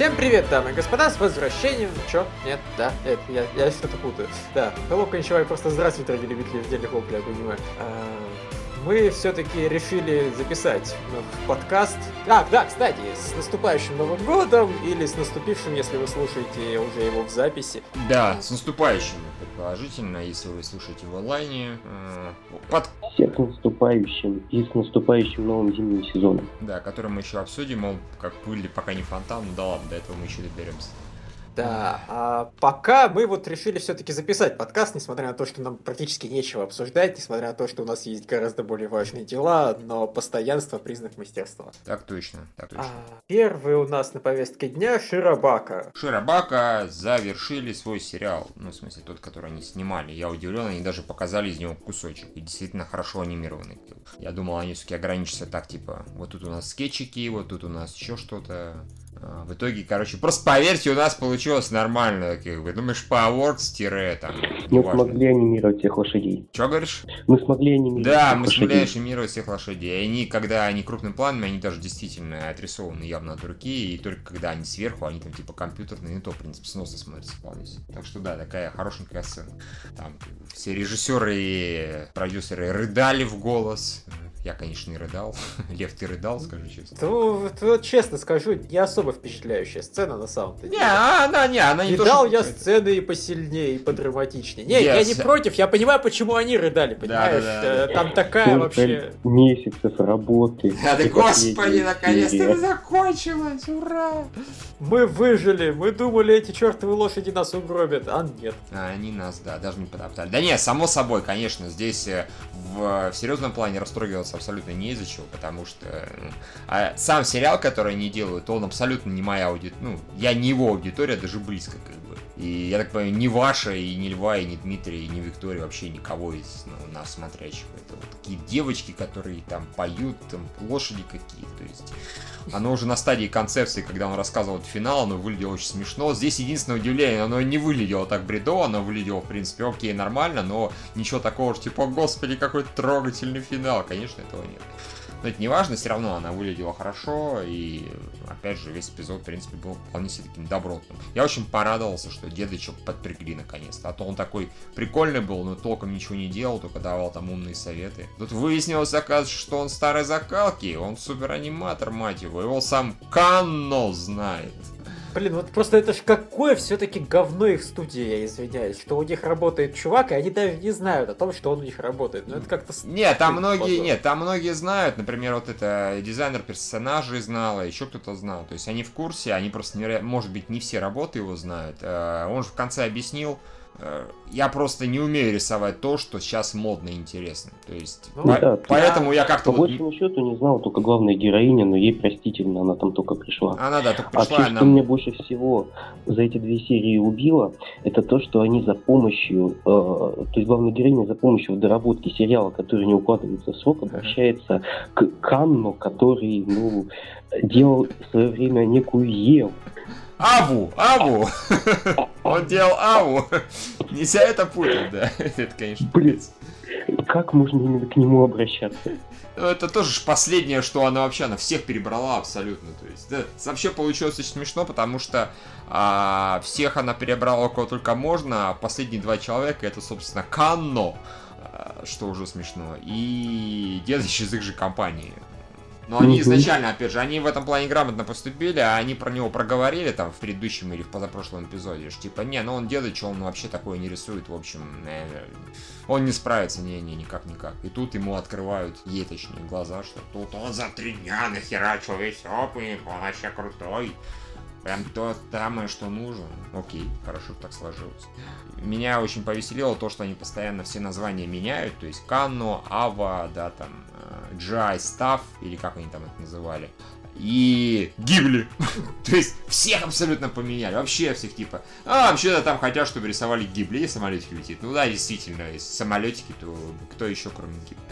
Всем привет, дамы и господа, с возвращением. Чё? Нет, да, это, я, я что-то путаю. Да, Hello, кончевай, просто здравствуйте, дорогие любители издельных воплей, я понимаю. А, мы все-таки решили записать подкаст. А, да, кстати, с наступающим Новым Годом или с наступившим, если вы слушаете уже его в записи. Да, с наступающим, предположительно, если вы слушаете в онлайне. Э, под... Наступающим и с наступающим новым зимним сезоном. Да, который мы еще обсудим, мол, как пыль, пока не фонтан, ну да ладно, до этого мы еще доберемся. Да, а пока мы вот решили все-таки записать подкаст, несмотря на то, что нам практически нечего обсуждать, несмотря на то, что у нас есть гораздо более важные дела, но постоянство признак мастерства. Так точно, так точно. А, первый у нас на повестке дня Широбака. Широбака завершили свой сериал, ну, в смысле, тот, который они снимали. Я удивлен, они даже показали из него кусочек, и действительно хорошо анимированный. Я думал, они все-таки ограничатся так, типа, вот тут у нас скетчики, вот тут у нас еще что-то. А, в итоге, короче, просто поверьте, у нас получилось нормально, как бы. Думаешь, Powerworks тире там. Мы смогли анимировать всех лошадей. Что говоришь? Мы смогли анимировать. Да, мы лошадей. смогли анимировать всех лошадей. И они, когда они крупным планом, они даже действительно отрисованы явно от руки. И только когда они сверху, они там типа компьютерные, не то, в принципе, сносно смотрится вполне. Так что да, такая хорошенькая сцена. Там все режиссеры и продюсеры рыдали в голос. Я, конечно, не рыдал. Лев, ты рыдал, скажи честно. Ну, вот, честно скажу, не особо впечатляющая сцена на самом-то деле. Не, она, не, она не Видал я сцены и посильнее, и подраматичнее. Не, yes. я не против, я понимаю, почему они рыдали, понимаешь? Да, да, да. Там такая вообще... месяцев работы. Да, да господи, наконец-то это закончилось, ура! Мы выжили, мы думали, эти чертовы лошади нас угробят, а нет. А они нас, да, даже не потоптали. Да не, само собой, конечно, здесь э, в, в серьезном плане растрогиваться радоваться абсолютно не из-за чего, потому что а сам сериал, который они делают, он абсолютно не моя аудитория, ну, я не его аудитория, даже близко, как. И я так понимаю, ни ваша, и ни Льва, и ни Дмитрия, и ни Виктория, вообще никого из ну, нас смотрящих. Это вот такие девочки, которые там поют, там лошади какие то есть оно уже на стадии концепции, когда он рассказывал финал, оно выглядело очень смешно. Здесь единственное удивление, оно не выглядело так бредово, оно выглядело, в принципе, окей, нормально, но ничего такого, типа, господи, какой трогательный финал. Конечно, этого нет. Но это не важно, все равно она выглядела хорошо, и опять же, весь эпизод, в принципе, был вполне себе таким добротным. Я очень порадовался, что дедочек подпрягли наконец-то, а то он такой прикольный был, но толком ничего не делал, только давал там умные советы. Тут выяснилось, оказывается, что он старой закалки, он супер аниматор, мать его, его сам Канно знает. Блин, вот просто это ж какое все-таки говно их студии, я извиняюсь, что у них работает чувак, и они даже не знают о том, что он у них работает. Ну это как-то... Нет, там многие, позор. нет, там многие знают, например, вот это дизайнер персонажей знала, еще кто-то знал. То есть они в курсе, они просто, неверо... может быть, не все работы его знают. Э, он же в конце объяснил, Э, я просто не умею рисовать то, что сейчас модно и интересно. То есть, ну, по- да, поэтому я, как-то... По вот... счету не знал только главная героиня, но ей простительно, она там только пришла. Она, да, только пришла. А то, что меня больше всего за эти две серии убило, это то, что они за помощью, э, то есть главная героиня за помощью в доработке сериала, который не укладывается в срок, обращается к Канну, который, ну, делал в свое время некую Еву. Аву, Аву. Он делал Аву. Нельзя это путать, да. Это, конечно, Блин, как можно именно к нему обращаться? Ну, это тоже последнее, что она вообще, она всех перебрала абсолютно. То есть, да, вообще получилось очень смешно, потому что а, всех она перебрала кого только можно, а последние два человека это, собственно, Канно, а, что уже смешно, и дедыч из их же компании. Но они изначально, опять же, они в этом плане грамотно поступили, а они про него проговорили там в предыдущем или в позапрошлом эпизоде, что типа, не, ну он дедыч, он вообще такое не рисует, в общем, э, он не справится, не-не, никак-никак. И тут ему открывают, ей точнее, глаза, что тут он за три дня нахерачил весь опыт, он вообще крутой. Прям то самое, что нужно. Окей, хорошо так сложилось. Меня очень повеселило то, что они постоянно все названия меняют. То есть Канно, Ава, да, там, Джай, Став, или как они там это называли. И Гибли. То есть всех абсолютно поменяли. Вообще всех типа. А, вообще-то там хотят, чтобы рисовали Гибли и самолетик летит. Ну да, действительно, если самолетики, то кто еще, кроме Гибли?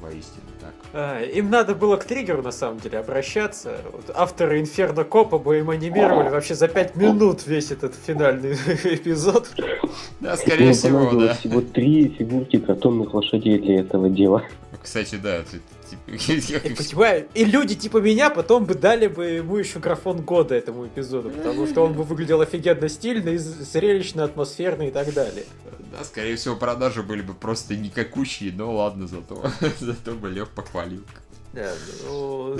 Воистину. А, им надо было к триггеру, на самом деле, обращаться. Вот авторы Инферно Копа бы им анимировали вообще за 5 минут весь этот финальный эпизод. Да, скорее всего, да. всего три фигурки картонных лошадей для этого дела. Кстати, да, понимаю, и люди типа меня потом бы дали бы ему еще графон года этому эпизоду, потому что он бы выглядел офигенно стильно, зрелищно, атмосферно и так далее. Да, скорее всего, продажи были бы просто никакущие, но ладно, зато, зато бы Лев похвалил. Да, ну,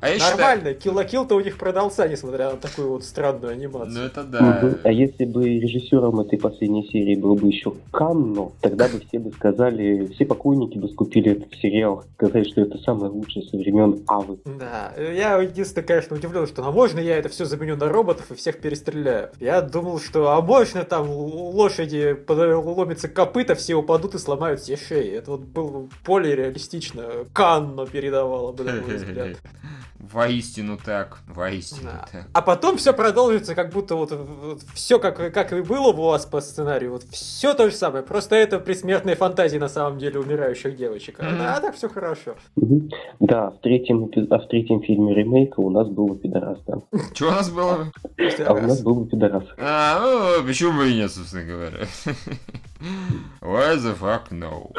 а я Нормально, считаю... то у них продался, несмотря на такую вот странную анимацию. Ну это да. Угу. А если бы режиссером этой последней серии был бы еще Канно, тогда бы все бы сказали, все покойники бы скупили этот сериал, сказали, что это самое лучшее со времен Авы. Да, я единственное, конечно, удивлен, что, ну, можно я это все заменю на роботов и всех перестреляю? Я думал, что, а можно там лошади ломятся копыта, все упадут и сломают все шеи. Это вот было более реалистично. Канно передавала бы, на мой взгляд. Воистину так, воистину да. так. А потом все продолжится, как будто вот, вот все как, как и было у вас по сценарию, вот все то же самое, просто это предсмертные фантазии на самом деле умирающих девочек. Mm-hmm. А, так все хорошо. Да, в третьем, а в третьем фильме ремейка у нас был пидорас, да. Что у нас было? А у нас был пидорас. А, ну, почему бы и нет, собственно говоря. Why the fuck no?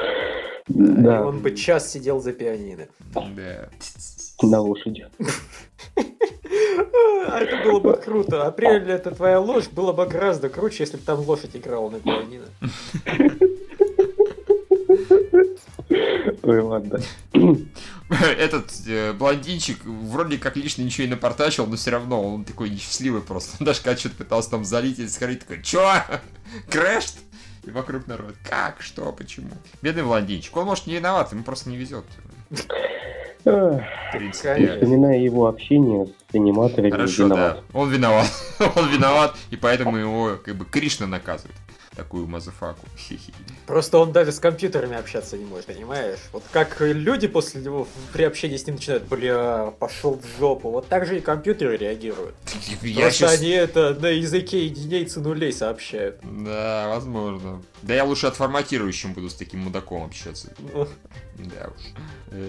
Да. И он бы час сидел за пианино. Да. На лошади. А это было бы круто. Апрель это твоя ложь было бы гораздо круче, если бы там лошадь играла на пианино. Ой, ладно. Этот э, блондинчик вроде как лично ничего не напортачил, но все равно он такой несчастливый просто. Он даже когда что-то пытался там залить или сходить, такой, чё? Крэшт? И вокруг народ. Как? Что? Почему? Бедный блондинчик. Он, может, не виноват, ему просто не везет. Вспоминая его общение с аниматорами, Хорошо, виноват. да. Он виноват. Он виноват, и поэтому его как бы Кришна наказывает такую мазафаку. Просто он даже с компьютерами общаться не может, понимаешь? Вот как люди после него при общении с ним начинают, бля, пошел в жопу. Вот так же и компьютеры реагируют. Я Просто сейчас... они это на языке единицы нулей сообщают. Да, возможно. Да я лучше отформатирующим буду с таким мудаком общаться. Ну. Да уж.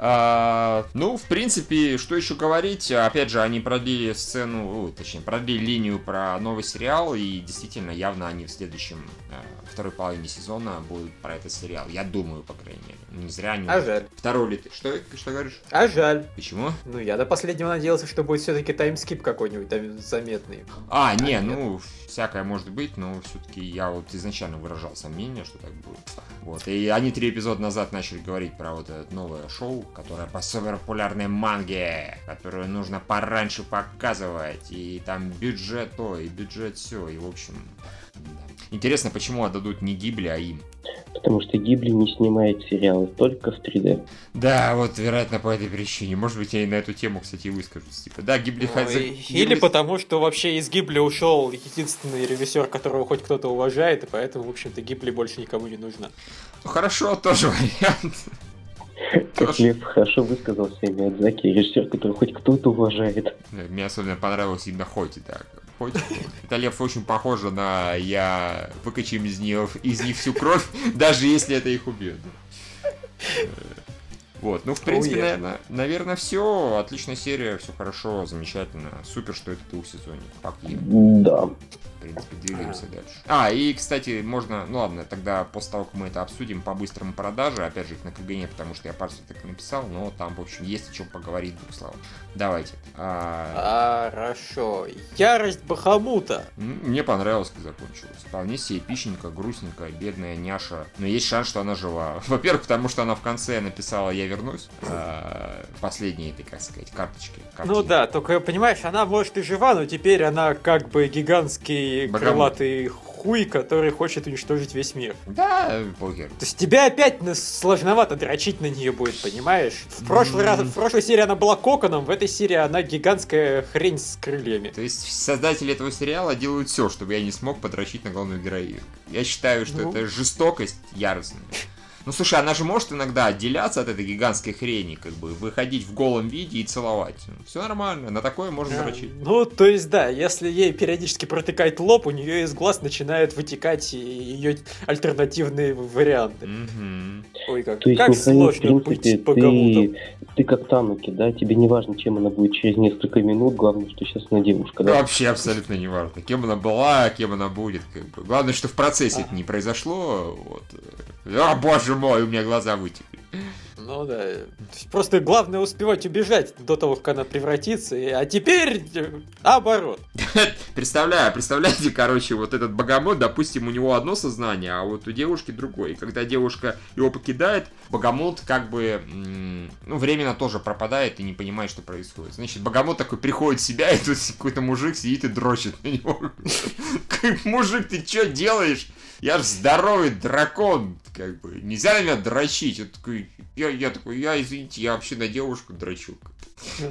А, ну, в принципе, что еще говорить? Опять же, они продлили сцену, точнее, продлили линию про новый сериал, и действительно, явно они в следующем э, второй половине сезона будут про этот сериал. Я думаю, по крайней мере. Не зря они... А жаль. Второй ли ты? Что, что говоришь? А жаль. Почему? Ну, я до последнего надеялся, что будет все-таки таймскип какой-нибудь там заметный. А, не, а, ну, всякое может быть, но все-таки я вот изначально выражал сомнение, что так будет. Вот. И они три эпизода назад начали говорить про вот это новое шоу, которое по супер популярной манге, которую нужно пораньше показывать. И там бюджет то, и бюджет все. И в общем, Интересно, почему отдадут не Гибли, а им? Потому что Гибли не снимает сериалы, только в 3D. Да, вот, вероятно, по этой причине. Может быть, я и на эту тему, кстати, выскажусь. Типа, да, Гибли... Ну, за... Или потому, что вообще из Гибли ушел единственный режиссер, которого хоть кто-то уважает, и поэтому, в общем-то, Гибли больше никому не нужна. Ну, хорошо, тоже вариант. Как Лев хорошо высказался Миядзаки, режиссер, который хоть кто-то уважает. Мне особенно понравилось именно Хоти, так Это лев очень похоже на я выкачаем из нее из них всю кровь, даже если это их убьет. Вот, ну, в принципе, oh, yeah. наверное, наверное, все. Отличная серия, все хорошо, замечательно. Супер, что это двухсезонник. Пакли. Да в принципе, двигаемся а. дальше. А, и, кстати, можно, ну ладно, тогда после того, как мы это обсудим, по-быстрому продаже, опять же, их на КГН, потому что я пару так написал, но там, в общем, есть о чем поговорить двух словах. Давайте. А... Хорошо. Ярость Бахамута. Мне понравилось, как закончилось. Вполне себе эпичненько, грустненько, бедная няша. Но есть шанс, что она жива. Во-первых, потому что она в конце написала «Я вернусь». А, последней этой, как сказать, карточки. Ну да, только, понимаешь, она может и жива, но теперь она как бы гигантский Богомол. крылатый хуй, который хочет уничтожить весь мир. Да, похер. То есть тебе опять сложновато дрочить на нее будет, понимаешь? В прошлый раз, в прошлой серии она была коконом, в этой серии она гигантская хрень с крыльями. То есть создатели этого сериала делают все, чтобы я не смог подрочить на главную героиню. Я считаю, что ну. это жестокость яростная. Ну слушай, она же может иногда отделяться от этой гигантской хрени, как бы выходить в голом виде и целовать. Ну, все нормально, на такое можно дрочить. Ну, то есть, да, если ей периодически протыкает лоб, у нее из глаз начинают вытекать ее альтернативные варианты. Угу. Ой, как, то есть, как сложно в принципе, быть ты, ты как Тануки, да, тебе не важно, чем она будет через несколько минут, главное, что сейчас она девушка, да? Вообще абсолютно не важно, кем она была, кем она будет, как бы. Главное, что в процессе а. это не произошло, вот. О, боже мой, у меня глаза вытекли. Ну да. Просто главное успевать убежать до того, как она превратится. А теперь э, оборот. Представляю, представляете, короче, вот этот богомот, допустим, у него одно сознание, а вот у девушки другое. И когда девушка его покидает, богомот как бы, ну, временно тоже пропадает и не понимает, что происходит. Значит, богомот такой приходит в себя, и тут какой-то мужик сидит и дрочит на него. Мужик, ты что делаешь? Я же здоровый дракон, как бы. Нельзя на меня дрочить. Я такой, я, я такой, я, извините, я вообще на девушку дрочу.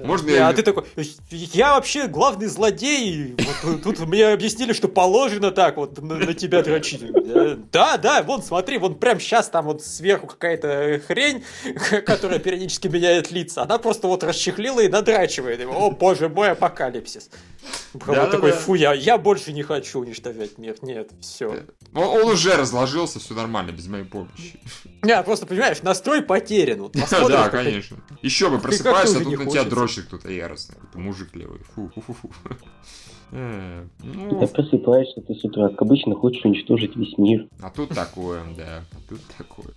Можно я... А ты такой, я вообще главный злодей. Вот, тут мне объяснили, что положено так вот на, на тебя дрочить. Да, да, вон, смотри, вон прям сейчас там вот сверху какая-то хрень, которая периодически меняет лица. Она просто вот расчехлила и надрачивает его. О, боже мой, апокалипсис. Да, вот такой, фу, я, я больше не хочу уничтожать мир. Нет, все. Он, он уже разложился, все нормально, без моей помощи. Не, просто понимаешь, настрой потерян. Вот, да, конечно. Еще бы просыпаешься, тут на тебя дрочит кто-то яростный. Мужик левый. Фу-фу-фу. Э, ну... Ты просыпаешься, ты с утра, как обычно, хочешь уничтожить весь мир. А тут такое, да, а тут такое.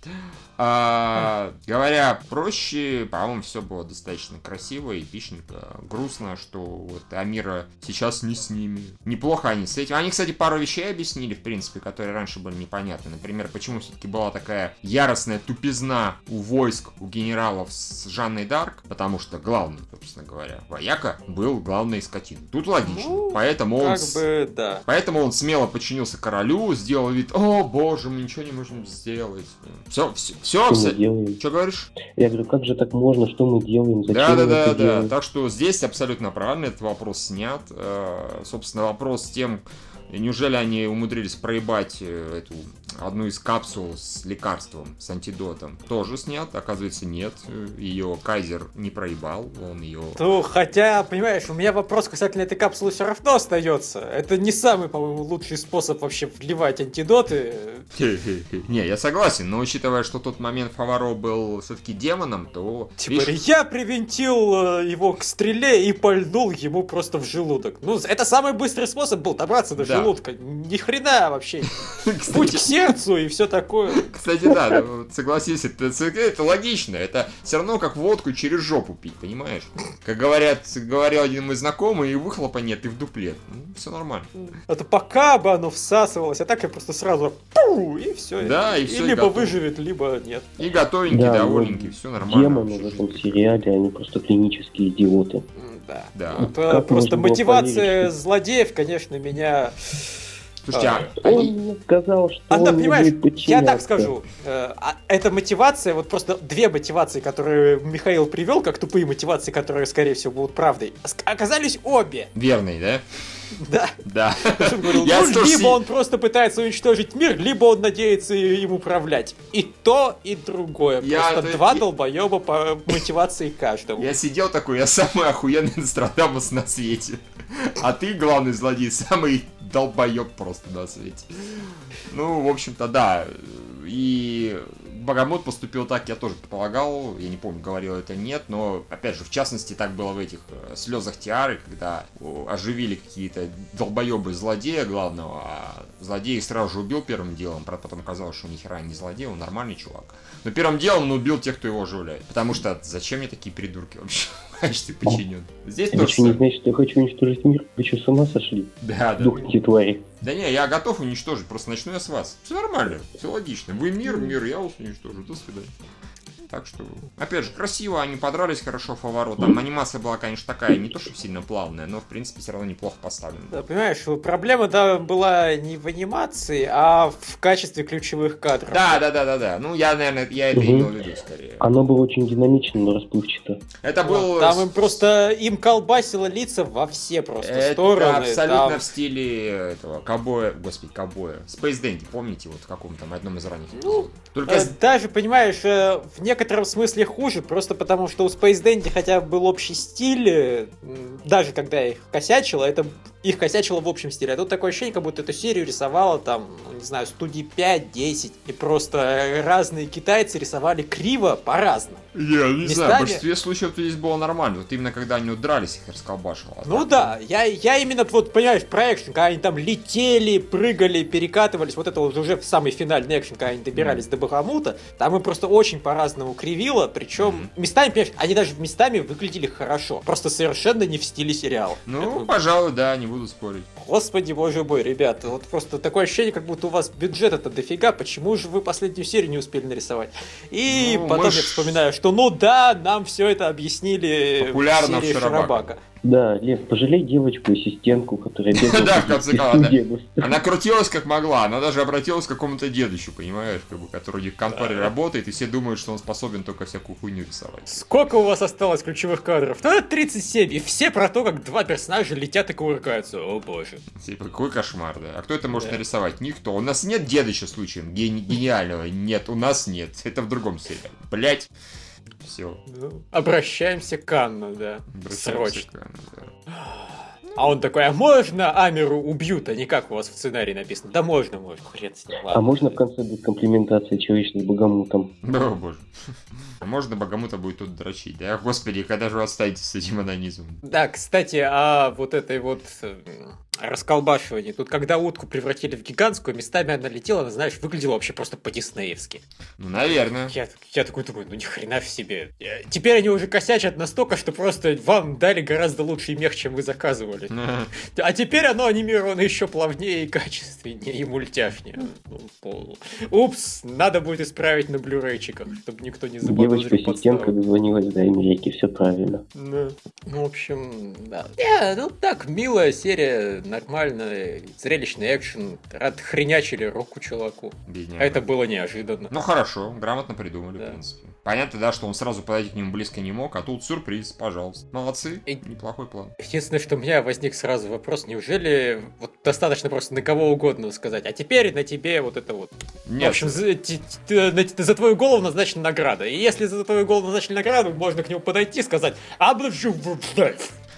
А, говоря проще, по-моему, все было достаточно красиво, эпичненько. Грустно, что вот Амира сейчас не с ними. Неплохо они с этим. Они, кстати, пару вещей объяснили, в принципе, которые раньше были непонятны. Например, почему все-таки была такая яростная тупизна у войск, у генералов с Жанной Дарк, потому что главный, собственно говоря, вояка был главной скотиной. Тут логично. Поэтому он, как бы, да. Поэтому он смело подчинился королю, сделал вид, о боже, мы ничего не можем сделать. Все, все, все. Что, все. что говоришь? Я говорю, как же так можно, что мы делаем, зачем да, да, да, да. Делаем? Так что здесь абсолютно правильно этот вопрос снят. Э, собственно, вопрос с тем, неужели они умудрились проебать э, эту одну из капсул с лекарством, с антидотом, тоже снят. Оказывается, нет. Ее Кайзер не проебал, он ее... Ну, хотя, понимаешь, у меня вопрос касательно этой капсулы все равно остается. Это не самый, по-моему, лучший способ вообще вливать антидоты. Не, я согласен, но учитывая, что тот момент Фаваро был все-таки демоном, то... Типа, я привинтил э, его к стреле и пальнул ему просто в желудок. Ну, это самый быстрый способ был добраться до желудка. Ни хрена вообще. Путь к сердцу и все такое. Кстати, да, согласись, это, это логично. Это все равно как водку через жопу пить, понимаешь? Как говорят, говорил один мой знакомый, и выхлопа нет, и в дуплет. Ну, все нормально. Это пока бы оно всасывалось, а так я просто сразу пу, и все. Да, и, и все. И либо и выживет, либо нет. И готовенький, да, довольненький, все нормально. Демоны в этом сериале, они просто клинические идиоты. Да. да. Вот, просто мотивация злодеев, конечно, меня Слушайте, а, а он сказал, что а, да, понимаешь, я так скажу, э, а, эта мотивация, вот просто две мотивации, которые Михаил привел, как тупые мотивации, которые, скорее всего, будут правдой, оказались обе. Верные, да? Да. Да. Говорил, ну, либо он просто пытается уничтожить мир, либо он надеется им управлять. И то, и другое. Я просто это... два долбоеба по мотивации каждого. Я сидел такой, я самый охуенный Нострадамус на свете. А ты, главный злодей, самый долбоеб просто на свете. Ну, в общем-то, да. И Богомот поступил так, я тоже предполагал, я не помню, говорил это нет, но, опять же, в частности, так было в этих э, слезах Тиары, когда оживили какие-то долбоебы злодея главного, а злодей сразу же убил первым делом, правда, потом оказалось, что ни хера не злодей, он нормальный чувак. Но первым делом он убил тех, кто его оживляет, потому что зачем мне такие придурки вообще? качестве подчинен. Здесь Это тоже... не значит, я хочу уничтожить мир. Вы что, с ума сошли? Да, да. Дух твари. Да не, я готов уничтожить, просто начну я с вас. Все нормально, все логично. Вы мир, мир, я вас уничтожу. До свидания. Так что, опять же, красиво, они подрались хорошо Фаваро. Там анимация была, конечно, такая, не то что сильно плавная, но, в принципе, все равно неплохо поставлена. Да, понимаешь, проблема да, была не в анимации, а в качестве ключевых кадров. Да, да, да, да, да. Ну, я, наверное, я это угу. имел в виду скорее. Оно было очень динамично, но расплывчато. Это был... Там им просто, им колбасило лица во все просто это стороны. абсолютно там... в стиле этого, кобоя, господи, кобоя. Space Dandy, помните, вот в каком-то одном из ранних ну, Только... Э, даже, понимаешь, э, в некоторых некотором смысле хуже, просто потому что у Space Dandy хотя бы был общий стиль, э, даже когда я их косячила, это их косячило в общем стиле. А тут такое ощущение, как будто эту серию рисовала там, ну, не знаю, студии 5-10. И просто разные китайцы рисовали криво по-разному. Я не Местами- знаю, в большинстве случаев здесь было нормально. Вот именно когда они вот дрались, их расколбашило. А Ну так- да, я, я именно, вот, понимаешь, про экшен, когда они там летели, прыгали, перекатывались, вот это вот уже в самый финальный экшен, когда они добирались до Бахамута, там им просто очень по-разному кривило, причем местами, понимаешь, они даже местами выглядели хорошо, просто совершенно не в стиле сериала. Ну, Это- пожалуй, да, не буду спорить. Господи, боже мой, ребята, вот просто такое ощущение, как будто у вас бюджета-то дофига, почему же вы последнюю серию не успели нарисовать? И Ну, потом ж- я вспоминаю, что ну да, нам все это объяснили Популярно в серии в Шарабака. Шарабака. Да, Лев, пожалей девочку-ассистентку, которая бегала Да, в конце концов. Она крутилась как могла, она даже обратилась к какому-то дедущу, понимаешь, как бы, который в конторе работает, и все думают, что он способен только всякую хуйню рисовать. Сколько у вас осталось ключевых кадров? Да, 37, и все про то, как два персонажа летят и кувыркаются. О боже. Типа, какой кошмар, да. А кто это может Да. нарисовать? Никто. У нас нет дедыча случаем гени- гениального. Нет, у нас нет. Это в другом сериале. Блять. Все. Ну, обращаемся к Анну, да. Срочно. да. А он такой, а можно Амеру убьют, а не как у вас в сценарии написано? Да можно, можно, хрен с ним. А можно в конце будет комплиментация человечным богомутом? О, боже. А Можно богомута будет тут дрочить, да? Господи, когда же вы отстанете с этим анонизмом? Да, кстати, а вот этой вот э, расколбашивании. Тут, когда утку превратили в гигантскую, местами она летела, она, знаешь, выглядела вообще просто по-диснеевски. Ну, наверное. Я, я такой думаю, ну ни хрена в себе. Э, Теперь они уже косячат настолько, что просто вам дали гораздо лучший мех, чем вы заказывали. А теперь оно анимировано еще плавнее и качественнее, и мультяшнее. Ну. Упс, надо будет исправить на блюрейчиках, чтобы никто не заподозрил Девочка-ассистентка подставу. дозвонилась до Америки, все правильно. Ну, в общем, да. Не, ну так, милая серия, нормальная, зрелищный экшен. Отхренячили руку чуваку. Бедняга. А это было неожиданно. Ну хорошо, грамотно придумали, Да. в принципе. Понятно, да, что он сразу подойти к нему близко не мог, а тут сюрприз, пожалуйста. Молодцы, И- неплохой план. Единственное, что у меня возник сразу вопрос, неужели вот достаточно просто на кого угодно сказать, а теперь на тебе вот это вот. Нет, В общем, за, ти- ти- на- за твою голову назначена награда. И если за твою голову назначили награду, можно к нему подойти и сказать «А, бля, жу, в- в-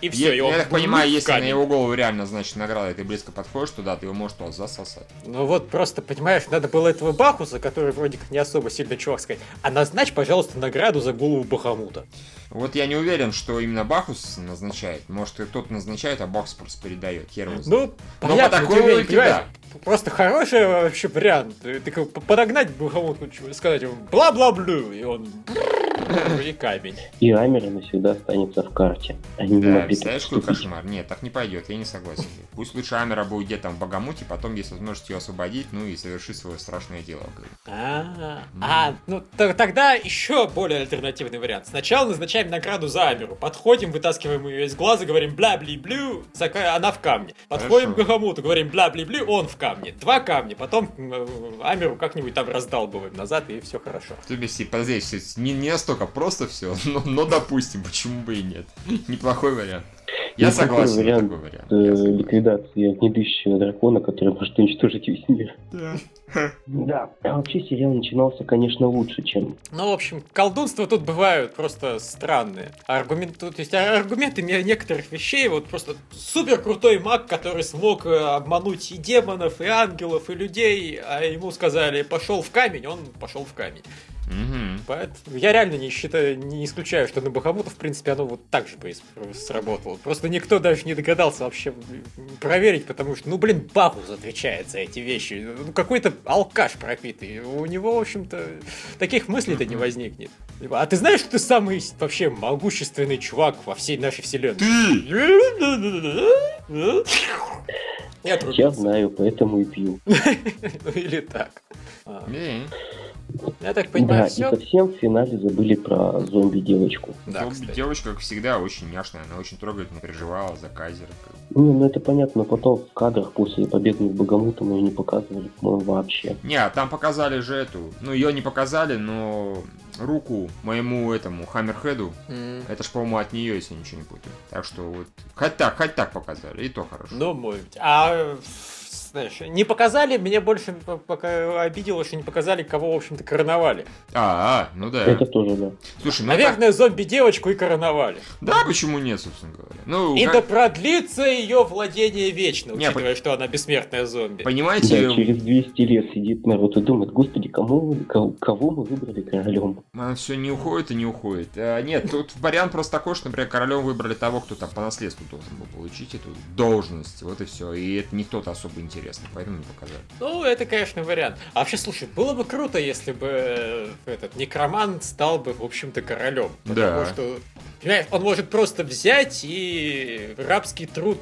и все, я, и он я так понимаю, если на его голову реально значит награда, и ты близко подходишь туда, ты его можешь туда засосать. Ну вот просто, понимаешь, надо было этого Бахуса, который вроде как не особо сильный чувак, сказать, а назначь, пожалуйста, награду за голову Бахамута. Вот я не уверен, что именно Бахус назначает. Может, и кто-то назначает, а Бахус просто передает. Хер его знает. Ну, по понятно, такой тем не менее, логике, понимаешь, Просто хороший вообще вариант. Ты как бы подогнать Бахамуту, сказать ему бла-бла-блю, и он и камень. И Амера навсегда останется в карте. Они не Да, представляешь, какой кошмар? Нет, так не пойдет, я не согласен. Пусть лучше Амера будет где-то в Багамуте, потом есть возможность ее освободить, ну и совершить свое страшное дело. А, а, ну тогда еще более альтернативный вариант. Сначала назначаем награду за Амеру. Подходим, вытаскиваем ее из глаза, говорим бля-бли-блю, она в камне. Подходим к Гахамуту, говорим бля-бли-блю, он в камне. Два камня, потом э, Амеру как-нибудь там раздалбываем назад, и все хорошо. Если подожди, не, не настолько просто все, но, но допустим, почему бы и нет. Неплохой вариант. Я Неплохой согласен вариант, такой вариант. Э, Я согласен. ликвидации огнедышащего дракона, который может уничтожить весь мир. Да, а вообще сериал начинался, конечно, лучше, чем... Ну, в общем, колдунства тут бывают просто странные. Аргумент, то есть а, аргументы не- некоторых вещей, вот просто супер крутой маг, который смог э, обмануть и демонов, и ангелов, и людей, а ему сказали, пошел в камень, он пошел в камень. Мгм. Поэтому я реально не считаю, не исключаю, что на Бахамута, в принципе, оно вот так же сработало. Просто никто даже не догадался вообще проверить, потому что, ну, блин, Бахус отвечает за эти вещи. Ну, какой-то алкаш пропитый. У него, в общем-то, таких мыслей-то не возникнет. А ты знаешь, что ты самый вообще могущественный чувак во всей нашей вселенной? Ты! Я знаю, поэтому и пью. Ну, или так. Не, Я так Да, понимаю, и все. совсем в финале забыли про зомби-девочку. Да, зомби кстати. девочка, как всегда, очень няшная, она очень трогательно переживала за Кайзера. Не, ну это понятно, но потом в кадрах после победы над Богомутом ее не показывали, по-моему, вообще. Не, а там показали же эту, ну ее не показали, но руку моему этому Хаммерхеду, М. это ж, по-моему, от нее, если я ничего не путаю. Так что вот, хоть так, хоть так показали, и то хорошо. Ну, может быть. А знаешь, не показали, мне больше пока обидело, что не показали, кого, в общем-то, короновали. А, а, ну да. Это тоже, да. Слушай, ну Наверное, так... зомби-девочку и короновали. Да, почему нет, собственно говоря. Ну, и как... да продлится ее владение вечно, учитывая, не, что она бессмертная зомби. Понимаете? Да, через 200 лет сидит народ и думает, господи, кому, кого мы выбрали королем? Она все не уходит и не уходит. А, нет, тут вариант просто такой, что, например, королем выбрали того, кто там по наследству должен был получить эту должность. Вот и все. И это не кто-то особо интересный, поэтому не показали. Ну, это, конечно, вариант. А вообще, слушай, было бы круто, если бы э, этот некромант стал бы, в общем-то, королем. Да. Потому что, понимаешь, он может просто взять и рабский труд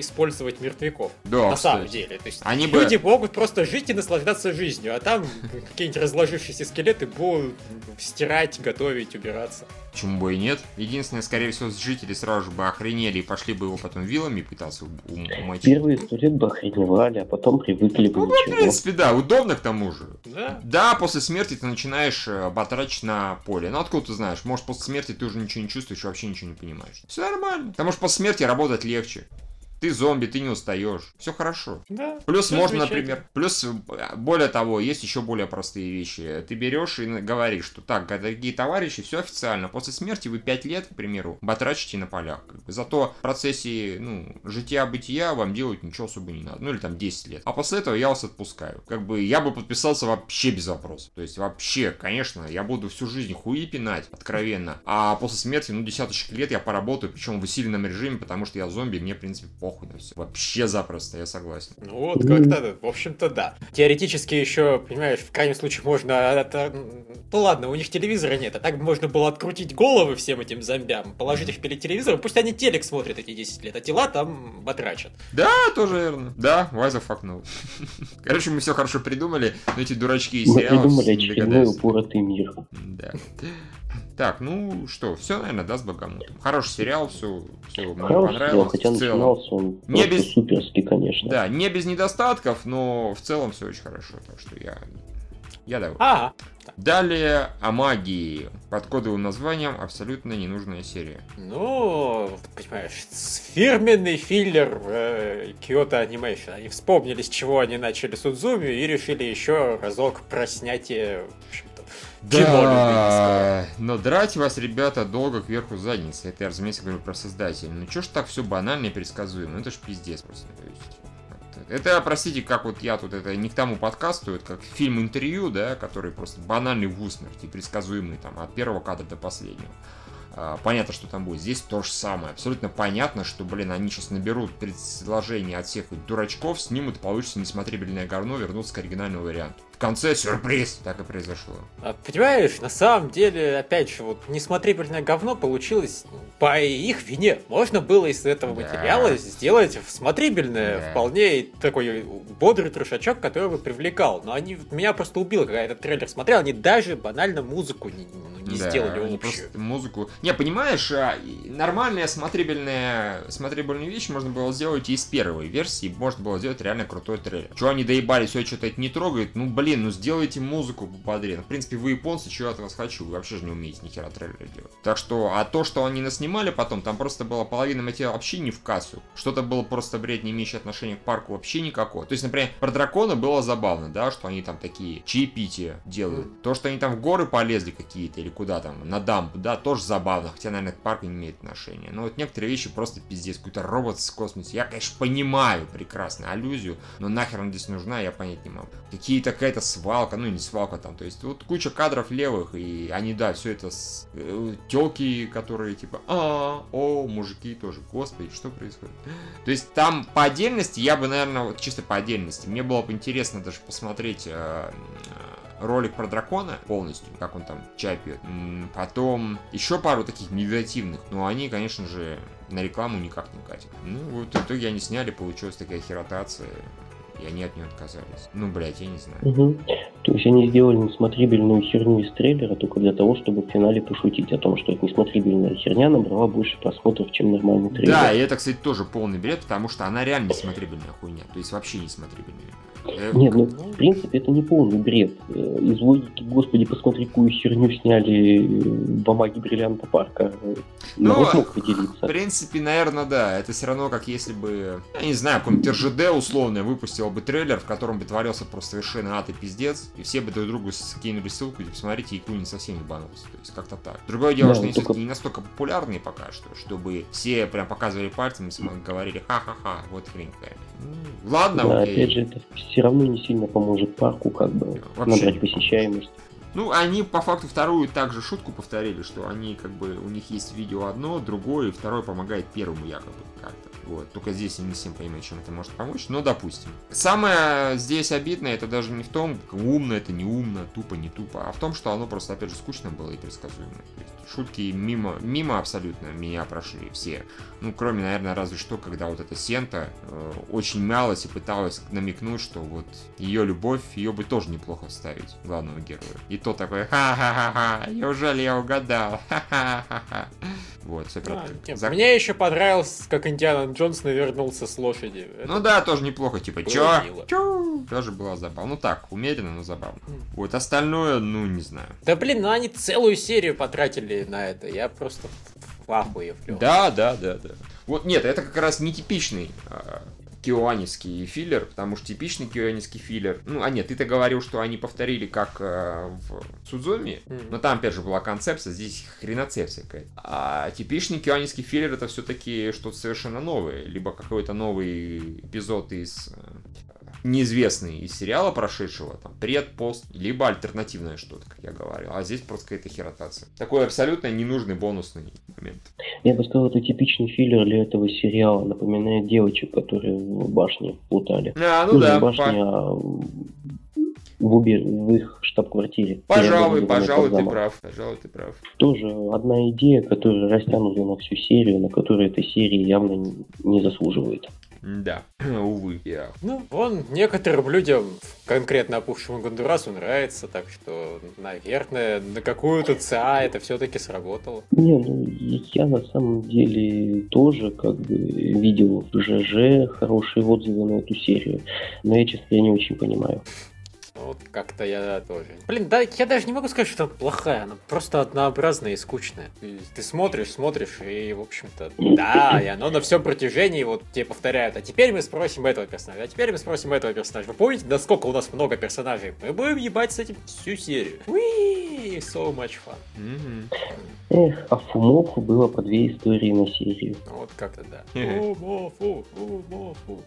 использовать мертвяков. Да, на кстати. самом деле. То есть Они люди бы... могут просто жить и наслаждаться жизнью, а там какие-нибудь разложившиеся скелеты будут стирать, готовить, убираться. Почему бы и нет? Единственное, скорее всего, жители сразу же бы охренели и пошли бы его потом вилами пытаться умочить. Первые сто лет бы охреневали, а потом привыкли бы Ну, в принципе, да, удобно к тому же. Да. Да, после смерти ты начинаешь э, батрачить на поле. Ну, откуда ты знаешь? Может, после смерти ты уже ничего не чувствуешь, вообще ничего не понимаешь. Все нормально. Потому что после смерти работать легче. Ты зомби, ты не устаешь. Все хорошо. Да. Плюс можно, например, плюс более того, есть еще более простые вещи. Ты берешь и говоришь, что так, дорогие товарищи, все официально. После смерти вы 5 лет, к примеру, батрачите на полях. Зато в процессе, ну, жития-бытия вам делать ничего особо не надо. Ну, или там 10 лет. А после этого я вас отпускаю. Как бы я бы подписался вообще без вопросов. То есть вообще, конечно, я буду всю жизнь хуи пинать, откровенно. А после смерти, ну, десяточек лет я поработаю, причем в усиленном режиме, потому что я зомби, мне, в принципе, похуй на все. Вообще запросто, я согласен. Ну вот, как-то, в общем-то, да. Теоретически еще, понимаешь, в крайнем случае можно... Это... Ну ладно, у них телевизора нет, а так можно было открутить головы всем этим зомбям, положить их перед телевизором, пусть они телек смотрят эти 10 лет, а тела там батрачат. Да, тоже верно. Да, why the fuck no. Короче, мы все хорошо придумали, но эти дурачки из сериалов... Мы придумали очередной упоротый мир. Да. Так, ну что, все, наверное, да, с Богомутом. Хороший сериал, все, все мне Хороший понравилось. Сериал, хотя начинался он не без... суперский, конечно. Да, не без недостатков, но в целом все очень хорошо, так что я, я доволен. Ага. Далее о магии. Под кодовым названием абсолютно ненужная серия. Ну, понимаешь, фирменный филлер э, Kyoto Animation. Они вспомнили, с чего они начали Судзуми и решили еще разок про снятие в общем, да, но драть вас, ребята, долго кверху задницы. Это я, разумеется, говорю про создателя. Ну чё ж так все банально и предсказуемо? Ну это ж пиздец просто. То есть, это, простите, как вот я тут, это не к тому подкасту, это как фильм-интервью, да, который просто банальный в усмерть и предсказуемый там от первого кадра до последнего. А, понятно, что там будет. Здесь то же самое. Абсолютно понятно, что, блин, они сейчас наберут предложения от всех дурачков, снимут, получится несмотрибельное говно, вернутся к оригинальному варианту конце сюрприз. Так и произошло. А, понимаешь, на самом деле, опять же, вот несмотрибельное говно получилось по их вине. Можно было из этого да. материала сделать смотрибельное, да. вполне такой бодрый трешачок, который бы привлекал. Но они меня просто убило, когда этот трейлер смотрел, они даже банально музыку не, не да, сделали просто музыку. Не, понимаешь, а, нормальная смотрибельная, смотрибельная вещь можно было сделать и из первой версии, можно было сделать реально крутой трейлер. Чего они доебали, все что-то это не трогает, ну блин, блин, ну сделайте музыку пободрее. Ну, в принципе, вы японцы, чего я от вас хочу? Вы вообще же не умеете ни хера трейлеры делать. Так что, а то, что они наснимали потом, там просто была половина материала вообще не в кассу. Что-то было просто бред, не имеющий отношения к парку вообще никакого. То есть, например, про дракона было забавно, да, что они там такие чаепития делают. То, что они там в горы полезли какие-то или куда там, на дамб, да, тоже забавно, хотя, наверное, к парку не имеет отношения. Но вот некоторые вещи просто пиздец, какой-то робот с космоса. Я, конечно, понимаю прекрасно аллюзию, но нахер она здесь нужна, я понять не могу. Какие-то какая-то свалка, ну не свалка там, то есть вот куча кадров левых, и они, да, все это с э, телки, которые типа, а, о, мужики тоже, господи, что происходит? То есть там по отдельности, я бы, наверное, вот чисто по отдельности, мне было бы интересно даже посмотреть э, ролик про дракона полностью, как он там чай пьет. Потом еще пару таких медитативных, но они, конечно же, на рекламу никак не катят. Ну, вот в итоге они сняли, получилась такая херотация и они от нее отказались. Ну, блядь, я не знаю. Угу. То есть они сделали несмотрибельную херню из трейлера только для того, чтобы в финале пошутить о том, что эта несмотрибельная херня набрала больше просмотров, чем нормальный трейлер. Да, и это, кстати, тоже полный бред, потому что она реально несмотрибельная хуйня. То есть вообще несмотрибельная. Нет, ну, в принципе, это не полный бред. Э, Из логики, господи, посмотри, какую херню сняли э, бумаги бриллианта парка. Ну, мог В поделиться. принципе, наверное, да. Это все равно, как если бы, я не знаю, какой-нибудь РЖД условно выпустил бы трейлер, в котором бы творился просто совершенно ад и пиздец, и все бы друг другу скинули ссылку, и посмотрите, и не совсем ебанулся. То есть как-то так. Другое дело, Да, что они только- не настолько популярные пока что, чтобы все прям показывали пальцем и говорили ха-ха-ха, вот хрень какая. Ну, ладно, Да, окей. опять же, это все равно не сильно поможет парку, как бы, Вообще набрать посещаемость. Ну, они по факту вторую также шутку повторили, что они как бы, у них есть видео одно, другое, и второе помогает первому якобы как-то. Вот. Только здесь я не всем понимаю, чем это может помочь, но допустим. Самое здесь обидное, это даже не в том, умно это, не умно, тупо, не тупо, а в том, что оно просто, опять же, скучно было и предсказуемо. То есть шутки мимо, мимо абсолютно меня прошли все. Ну, кроме, наверное, разве что, когда вот эта Сента э, очень мялась и пыталась намекнуть, что вот ее любовь, ее бы тоже неплохо вставить, главного героя. И то такой, ха-ха-ха-ха, неужели я угадал? Ха-ха-ха-ха. Вот, все А, нет, зак- Мне еще понравилось, как Индиана Джонс навернулся с лошади. Это Ну да, тоже неплохо, типа, было чё? мило. Чё? Тоже было забавно. Ну так, умеренно, но забавно. М. Вот, остальное, ну, не знаю. Да блин, ну они целую серию потратили на это. Я просто в- ахуе влёп. Да, да, да, да. Вот нет, это как раз нетипичный а, киоаневский филлер, потому что типичный киоаневский филлер... Ну, а нет, ты-то говорил, что они повторили как а, в Судзуми, Мгм. но там, опять же, была концепция, здесь хреноцепция какая-то. А типичный киоаневский филлер это все-таки что-то совершенно новое, либо какой-то новый эпизод из неизвестный из сериала прошедшего, там, пред, пост, либо альтернативное что-то, как я говорил. А здесь просто какая-то херотация. Такой абсолютно ненужный бонусный момент. Я бы сказал, это типичный филлер для этого сериала. Напоминает девочек, которые в башне плутали. А, ну Ну, да, не в башне, по- а в, их штаб-квартире. пожалуй, пожалуй, ты прав, пожалуй, ты прав. Тоже одна идея, которая растянута на всю серию, на которую эта серия явно не заслуживает. Да, увы. Я... Ну, он некоторым людям, конкретно опухшему Гондурасу, нравится, так что, наверное, на какую-то ЦА это все-таки сработало. Не, ну я на самом деле тоже как бы видел в ЖЖ хорошие отзывы на эту серию, но я, честно, я не очень понимаю. Вот как-то я тоже. Блин, да, я даже не могу сказать, что она плохая, она просто однообразная и скучная. Ты, ты смотришь, смотришь, и, в общем-то, да, и оно на всем протяжении вот тебе повторяют, а теперь мы спросим этого персонажа, а теперь мы спросим этого персонажа. Вы помните, насколько у нас много персонажей? Мы будем ебать с этим всю серию. Уи, so much fun. Мгм. Эх, а Фумофу было по две истории на серию. Ну, Вот как-то да. Фу-мо-фу, фу-мо-фу.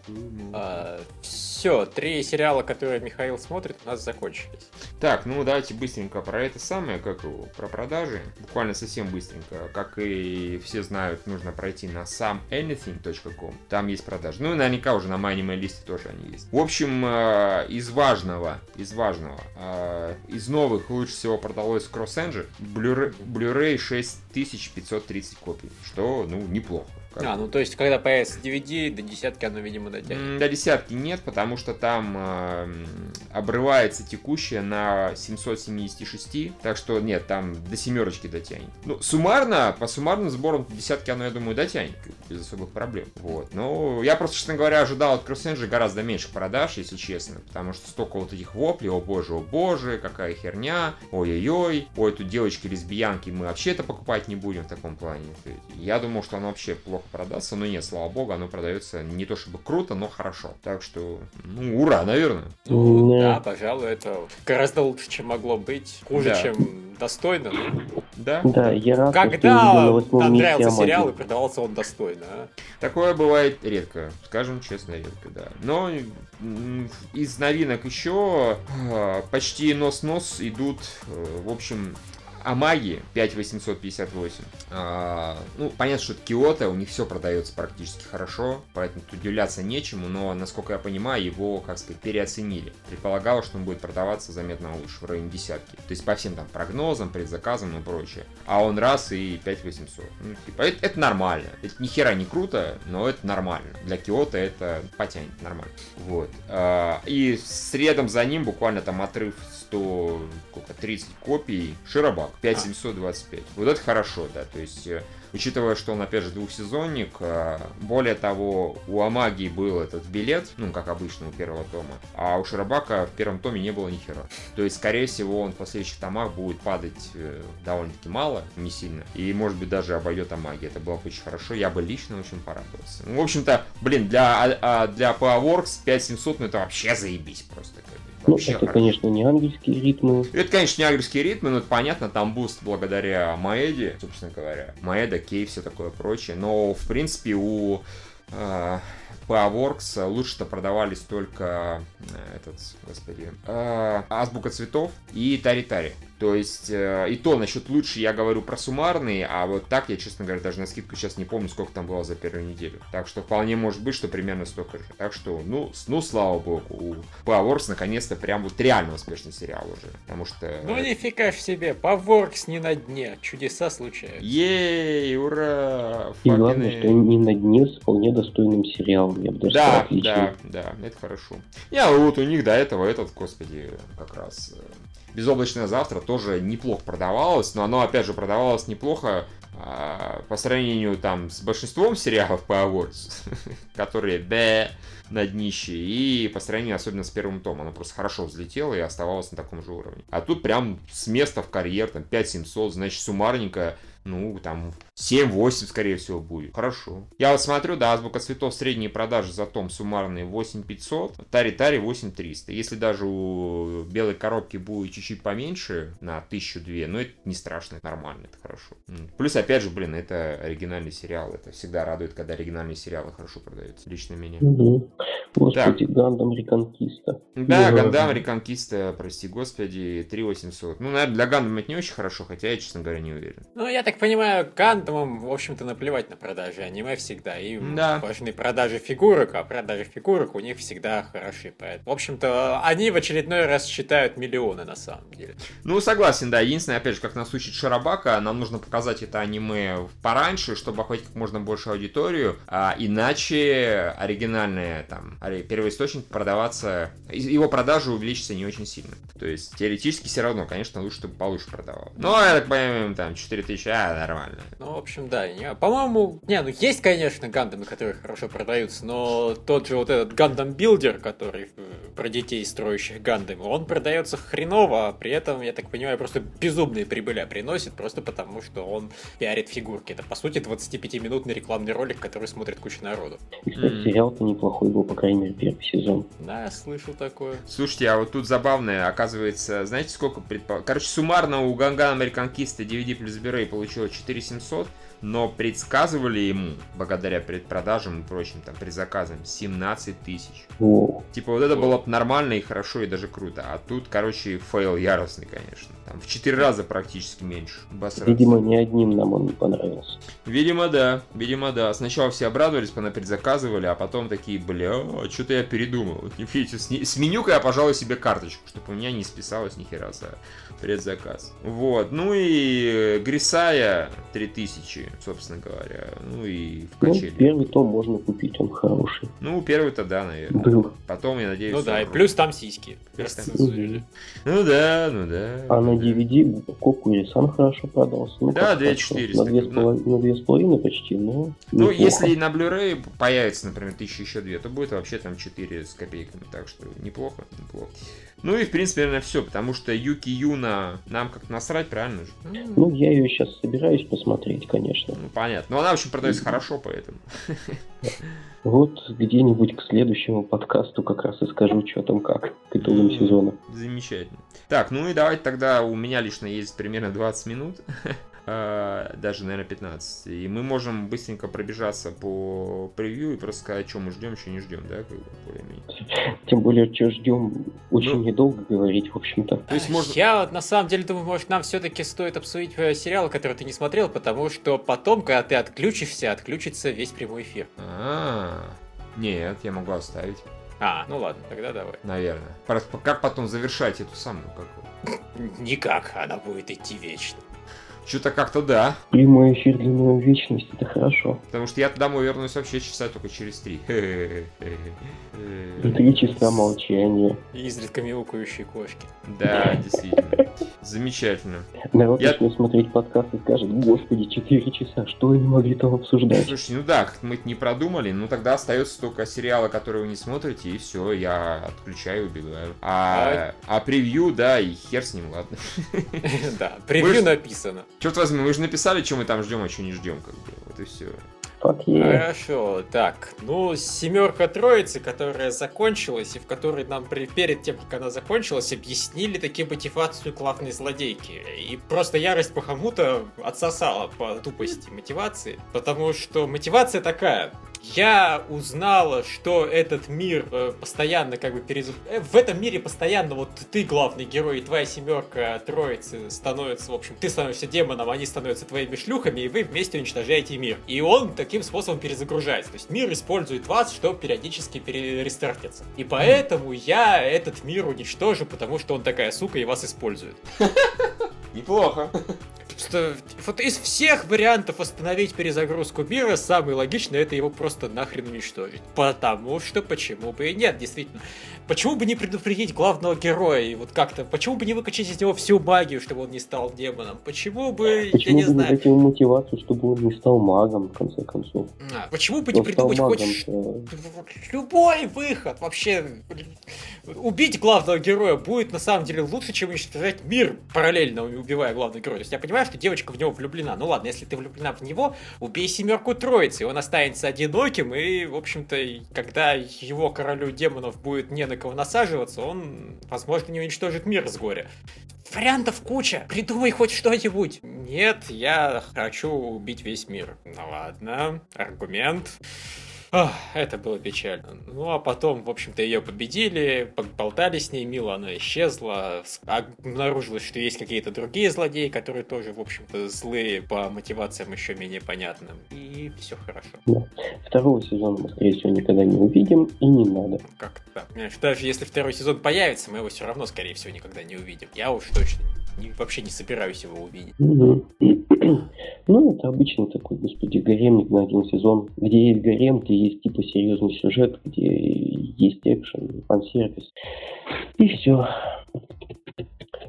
все, три сериала, которые Михаил смотрит, у нас закончились. Так, ну давайте быстренько про это самое, как про продажи. Буквально совсем быстренько. Как и все знают, нужно пройти на samanything.com. Там есть продажи. Ну и наверняка уже на моей листе тоже они есть. В общем, э, из важного, из важного, э, из новых лучше всего продалось CrossEngine. Blu-ray, Blu-ray 6530 копий. Что, ну, неплохо. Как А, ну то есть, когда появится DVD, до десятки оно, видимо, дотянет. До десятки нет, потому что там э, обрывается текущая на 776, так что нет, там до семерочки дотянет. Ну, суммарно, по суммарным сборам десятки оно, я думаю, дотянет, без особых проблем. Вот, ну, я просто, честно говоря, ожидал от CrossEngine гораздо меньше продаж, если честно, потому что столько вот этих воплей, о боже, о боже, какая херня, ой-ой-ой, ой, тут девочки-лесбиянки, мы вообще это покупать не будем в таком плане. Я думал, что оно вообще плохо продастся, но нет, слава богу, оно продается не то чтобы круто, но хорошо. Так что, ну, ура, наверное. Ну, Да. да, пожалуй, это гораздо лучше, чем могло быть. Хуже, Да. чем достойно. ну. Да? Да, я рад, что я увидел Когда на восьмом нам месте нравился Амаги. сериал и продавался он достойно, а? Такое бывает редко, скажем честно, редко, да. Но из новинок еще э, почти нос-нос идут, э, в общем, Амаги 5858. А, ну, понятно, что это Киото, у них все продается практически хорошо, поэтому тут удивляться нечему, но, насколько я понимаю, его, как сказать, переоценили. Предполагалось, что он будет продаваться заметно лучше, в районе десятки. То есть по всем там прогнозам, предзаказам и прочее. А он раз и 5800. Ну, типа, это, это нормально. Это ни хера не круто, но это нормально. Для Киота это потянет нормально. Вот. А, И средом за ним буквально там отрыв 100, сколько, 30 копий Широбак. 5725. Вот это хорошо, да, то есть э, учитывая, что он, опять же, двухсезонник, э, более того, у Амаги был этот билет, ну, как обычно у первого тома, а у Шарабака в первом томе не было ни хера. То есть, скорее всего, он в последующих томах будет падать э, довольно-таки мало, не сильно, и, может быть, даже обойдет Амаги. Это было бы очень хорошо, я бы лично очень порадовался. Ну, в общем-то, блин, для, а, а, для Powerworks 5700, ну, это вообще заебись просто. Как. Ну, Вообще это, хорошо. конечно, не ангельские ритмы. Это, конечно, не ангельские ритмы, но это понятно, там boost благодаря Маэде, собственно говоря. Маэда, Key, все такое прочее. Но, в принципе, у э, P.A. Works лучше-то продавались только э, этот, господи, э, Азбука цветов и Тари-Тари. То есть, э, и то насчет лучше я говорю про суммарные, а вот так я, честно говоря, даже на скидку сейчас не помню, сколько там было за первую неделю. Так что вполне может быть, что примерно столько же. Так что, ну, ну слава богу, у Powerworks наконец-то прям вот реально успешный сериал уже. Потому что... Ну нифига ж себе, Поворкс не на дне, чудеса случаются. Ей, ура! И главное, что не на дне с вполне достойным сериалом. Я бы даже Да, да, да, это хорошо. Я вот у них до этого этот, господи, как раз э, Безоблачное завтра тоже неплохо продавалось, но оно опять же продавалось неплохо а, по сравнению там с большинством сериалов по Awards, которые бе на днище, и по сравнению особенно с первым томом, оно просто хорошо взлетело и оставалось на таком же уровне. А тут прям с места в карьер, там 5700, значит суммарненько ну, там, 7-8, скорее всего, будет. Хорошо. Я вот смотрю, да, Азбука Цветов средние продажи за том суммарные 8500, Тари-Тари 8300. Если даже у белой коробки будет чуть-чуть поменьше, на 1002, ну, это не страшно, это нормально, это хорошо. Плюс, опять же, блин, это оригинальный сериал, это всегда радует, когда оригинальные сериалы хорошо продаются, лично меня. Мгм. Господи, Гандам Реконкиста. Да, Да. Гандам Реконкиста, прости господи, 3800. Ну, наверное, для Гандама это не очень хорошо, хотя я, честно говоря, не уверен. Ну, я так понимаю, Гандамам, в общем-то, наплевать на продажи аниме всегда. Им Да. важны продажи фигурок, а продажи фигурок у них всегда хороши. Поэтому, в общем-то, они в очередной раз считают миллионы на самом деле. Ну, согласен, да. Единственное, опять же, как нас учит Шарабака, нам нужно показать это аниме пораньше, чтобы охватить как можно больше аудиторию, а иначе оригинальные там первоисточник продаваться, и- его продажи увеличатся не очень сильно. То есть, теоретически все равно, конечно, лучше, чтобы получше продавал. Но, я так понимаю, там 4000, а, нормально. Ну, в общем, да. не- По-моему, не, ну есть, конечно, гандамы, которые хорошо продаются, но тот же вот этот Гандам Билдер, который про детей, строящих гандамы, он продается хреново, а при этом, я так понимаю, просто безумные прибыля приносит, просто потому что он пиарит фигурки. Это, по сути, 25-минутный рекламный ролик, который смотрит куча народу. Кстати, сериал-то неплохой был, по крайней мере, первый сезон. Да, я слышал такое. Слушайте, а вот тут забавное, оказывается, знаете, сколько предпо... Короче, суммарно у Гангана Американкиста DVD плюс Blu-ray получило 4700, но предсказывали ему, благодаря предпродажам и прочим там предзаказам, 17 тысяч. Типа вот это было бы нормально и хорошо и даже круто. А тут, короче, fail яростный, конечно. Там в 4 раза практически меньше. Обосраться. Видимо, не одним нам он не понравился. Видимо, да. Видимо, да. Сначала все обрадовались, понапредзаказывали, а потом такие, бля, что-то я передумал. Видите, сни- сменю-ка я, пожалуй, себе карточку, чтобы у меня не списалось ни хера за предзаказ. Вот. Ну и Грисая 3000, собственно говоря. Ну и в Ну, качели. первый том можно купить, он хороший. Ну, первый-то да, наверное. Был. Потом, я надеюсь... Ну да, и плюс там сиськи. Плюс там. Ну да, ну да. А на ну да. DVD Кокури-сан хорошо продался. Ну, Да, как 2400, хорошо, На две, с ну. половиной- на две с половиной почти, но Ну, неплохо. если на Blu-ray появится, например, тысяча еще две, то будет вообще там 4 с копейками. Так что неплохо, неплохо. Ну и, в принципе, наверное, все, потому что Юки Юна нам как насрать, правильно же? Ну, я ее сейчас собираюсь посмотреть, конечно. Ну, понятно. Но она, в общем, продается хорошо, поэтому. Вот где-нибудь к следующему подкасту как раз и скажу, что там как к итогам сезона. Замечательно. Так, ну и давайте тогда у меня лично есть примерно 20 минут. А, Даже, наверное, 15. И мы можем быстренько пробежаться по превью и просто сказать, что мы ждем, что не ждем, да, как бы, более-менее. Тем более, что ждем, очень Ну. недолго говорить, в общем-то. То есть можно... Я вот на самом деле думаю, может нам все-таки стоит обсудить э, сериал, который ты не смотрел, потому что потом, когда ты отключишься, отключится весь прямой эфир. А, нет, я могу оставить. А, ну ладно, тогда давай. Наверное. Как потом завершать эту самую как его? Никак, она будет идти вечно. Что-то как-то да. Прямой эфир длиною вечность, это хорошо. Потому что я домой вернусь вообще часа только через три. Три часа молчания. И изредка мяукающие кошки. Да, действительно. Замечательно. Народ Я- начнет смотреть подкаст и скажет, господи, 4 часа, что они могли там обсуждать? Слушай, ну да, как мы это не продумали, ну тогда остается только сериалы, которые вы не смотрите, и все, я отключаю, убегаю. А, а превью, да, и хер с ним, ладно. Да, превью написано. Черт возьми, мы же написали, что мы там ждем, а что не ждем, как бы. Вот и все. Е. Хорошо, так, ну, семерка троицы, которая закончилась, и в которой нам при- перед тем, как она закончилась, объяснили таки мотивацию главной злодейки. И просто ярость Бахамута отсосала по тупости мотивации, потому что мотивация такая. Я узнала, что этот мир э, постоянно как бы перез... э, В этом мире постоянно вот ты главный герой, и твоя семерка троицы становится, в общем, ты становишься демоном, они становятся твоими шлюхами, и вы вместе уничтожаете мир. И он таким способом перезагружается. То есть мир использует вас, чтобы периодически перестартиться. И поэтому я этот мир уничтожу, потому что он такая сука и вас использует. Неплохо. Просто вот из всех вариантов остановить перезагрузку мира, самый логичный это его просто нахрен уничтожить. Потому что почему бы и нет, действительно. Почему бы не предупредить главного героя и вот как-то, почему бы не выкачать из него всю магию, чтобы он не стал демоном? Почему бы, я Почему не бы не знаю, дать ему мотивацию, чтобы он не стал магом, в конце концов? а, почему бы не Он стал придумать магом, хоть Любой выход вообще. Убить главного героя будет на самом деле лучше, чем уничтожать мир, параллельно убивая главного героя. То есть я понимаю, что девочка в него влюблена. Ну ладно, если ты влюблена в него, убей семерку троицы, и он останется одиноким, и, в общем-то, когда его королю демонов будет не на кого насаживаться, он, возможно, не уничтожит мир с горя. Вариантов куча. Придумай хоть что-нибудь. Нет, я хочу убить весь мир. Ну ладно, аргумент. Ах, это было печально. Ну, а потом, в общем-то, ее победили, поболтали с ней, мило она исчезла, обнаружилось, что есть какие-то другие злодеи, которые тоже, в общем-то, злые по мотивациям еще менее понятным. И все хорошо. Второго сезона мы, скорее всего, никогда не увидим, и не надо. Как так? Понимаешь, даже если второй сезон появится, мы его все равно, скорее всего, никогда не увидим. Я уж точно не- вообще не собираюсь его увидеть. Ну, это обычно такой, господи, гаремник на один сезон, где есть гарем, где есть типа серьезный сюжет, где есть экшен, фан-сервис. И все.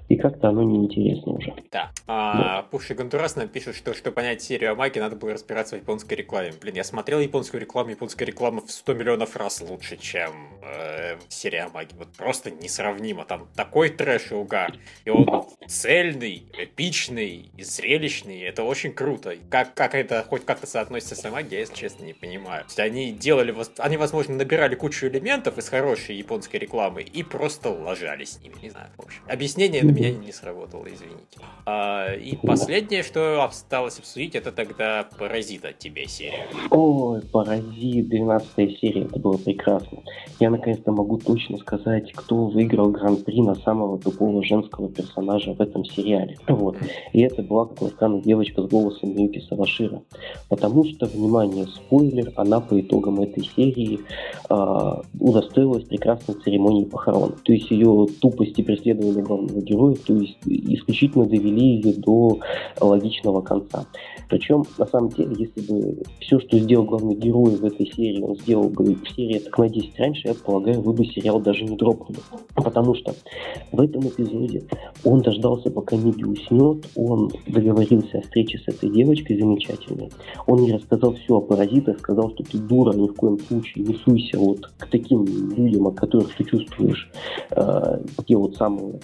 И как-то оно неинтересно уже. Да. А, Пуш и Гондурас нам пишут, что чтобы понять серию о магии, надо было разбираться в японской рекламе. Блин, я смотрел японскую рекламу, японская реклама в 100 миллионов раз лучше, чем э, серия о магии. Вот просто несравнимо. Там такой трэш и угар. И он цельный, эпичный, и зрелищный. Это очень круто. Как, как это хоть как-то соотносится с магией, я, если честно, не понимаю. То есть они делали, они, возможно, набирали кучу элементов из хорошей японской рекламы и просто лажали с ними. Не знаю, в общем. Объяснение на меня не сработало, извините. А, и последнее, что осталось обсудить, это тогда «Паразит» от тебя серия. Ой, Паразит, 12 серия, это было прекрасно. Я наконец-то могу точно сказать, кто выиграл гран-при на самого тупого женского персонажа в этом сериале. Вот. И это была, как ни странно, девочка с голосом Миюки Савашира. Потому что, внимание, спойлер, она по итогам этой серии а, удостоилась прекрасной церемонии похорон. То есть ее тупость и преследование главного героя, то есть исключительно довели ее до логичного конца. Причем, на самом деле, если бы все, что сделал главный герой в этой серии, он сделал бы в серии так на 10 раньше, я полагаю, вы бы сериал даже не дропнули. Потому что в этом эпизоде он дождался, пока Миги уснет, он договорился о встрече с этой девочкой замечательной. Он ей рассказал все о паразитах, сказал, что ты дура, ни в коем случае не суйся вот к таким людям, от которых ты чувствуешь э, те вот самые,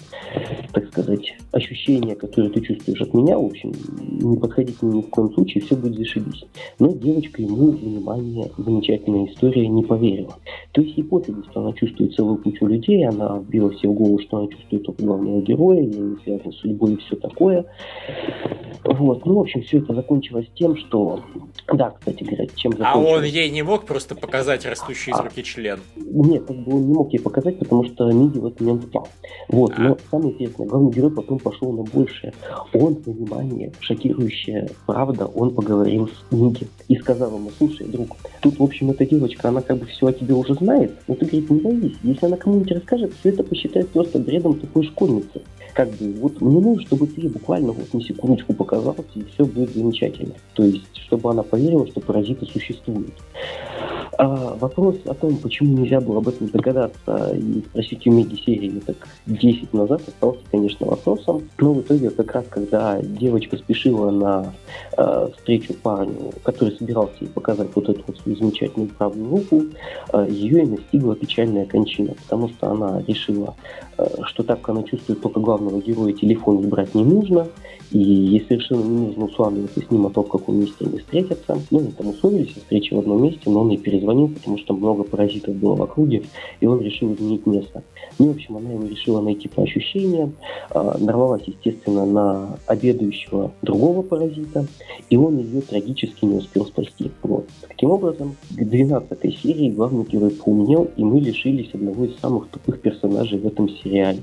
так сказать, ощущения, которые ты чувствуешь от меня, в общем, не подходи к ним ни в коем случае, все будет зашибись. Но девочка ему, внимание, замечательная история, не поверила. То есть пофигу, что она чувствует целую кучу людей, она вбила себе в голову, что она чувствует только главного героя, ей не связано с судьбой и все такое. Вот, ну, в общем, все это закончилось тем, что... Да, кстати говоря, чем А он закончилось. ей не мог просто показать растущий из руки член. Нет, как бы он не мог ей показать, потому что Миди в этот момент упал. Вот, но самое интересное, главный герой потом пошел на большее. Он, внимание, шокирующая правда, он поговорил с Миди и сказал ему, слушай, друг, тут, в общем, эта девочка, она как бы все о тебе уже знает, но ты, говорит, не боись, если она кому-нибудь расскажет, все это посчитает просто бредом тупой школьницы. Как бы, вот мне нужно, чтобы ты буквально вот на секундочку показался, и все будет замечательно. То есть, чтобы она поверила, что паразиты существуют. А вопрос о том, почему нельзя было об этом догадаться и спросить у Меги серии так 10 назад, остался, конечно, вопросом. Но в итоге, как раз когда девочка спешила на э, встречу парню, который собирался ей показать вот эту вот свою замечательную правую руку, э, ее и настигла печальная кончина, потому что она решила, э, что так она чувствует только главного героя, телефон брать не нужно, и ей совершенно не нужно усладываться с ним о том, в каком месте они встретятся. Ну, они там условились о встрече в одном месте, но он ей перезвонил, потому что много паразитов было в округе, и он решил изменить место. Ну, в общем, она его решила найти по ощущениям, э, нарвалась, естественно, на обедающего другого паразита, и он ее трагически не успел спасти. Вот. Таким образом, к 12 серии главный герой поумнел, и мы лишились одного из самых тупых персонажей в этом сериале.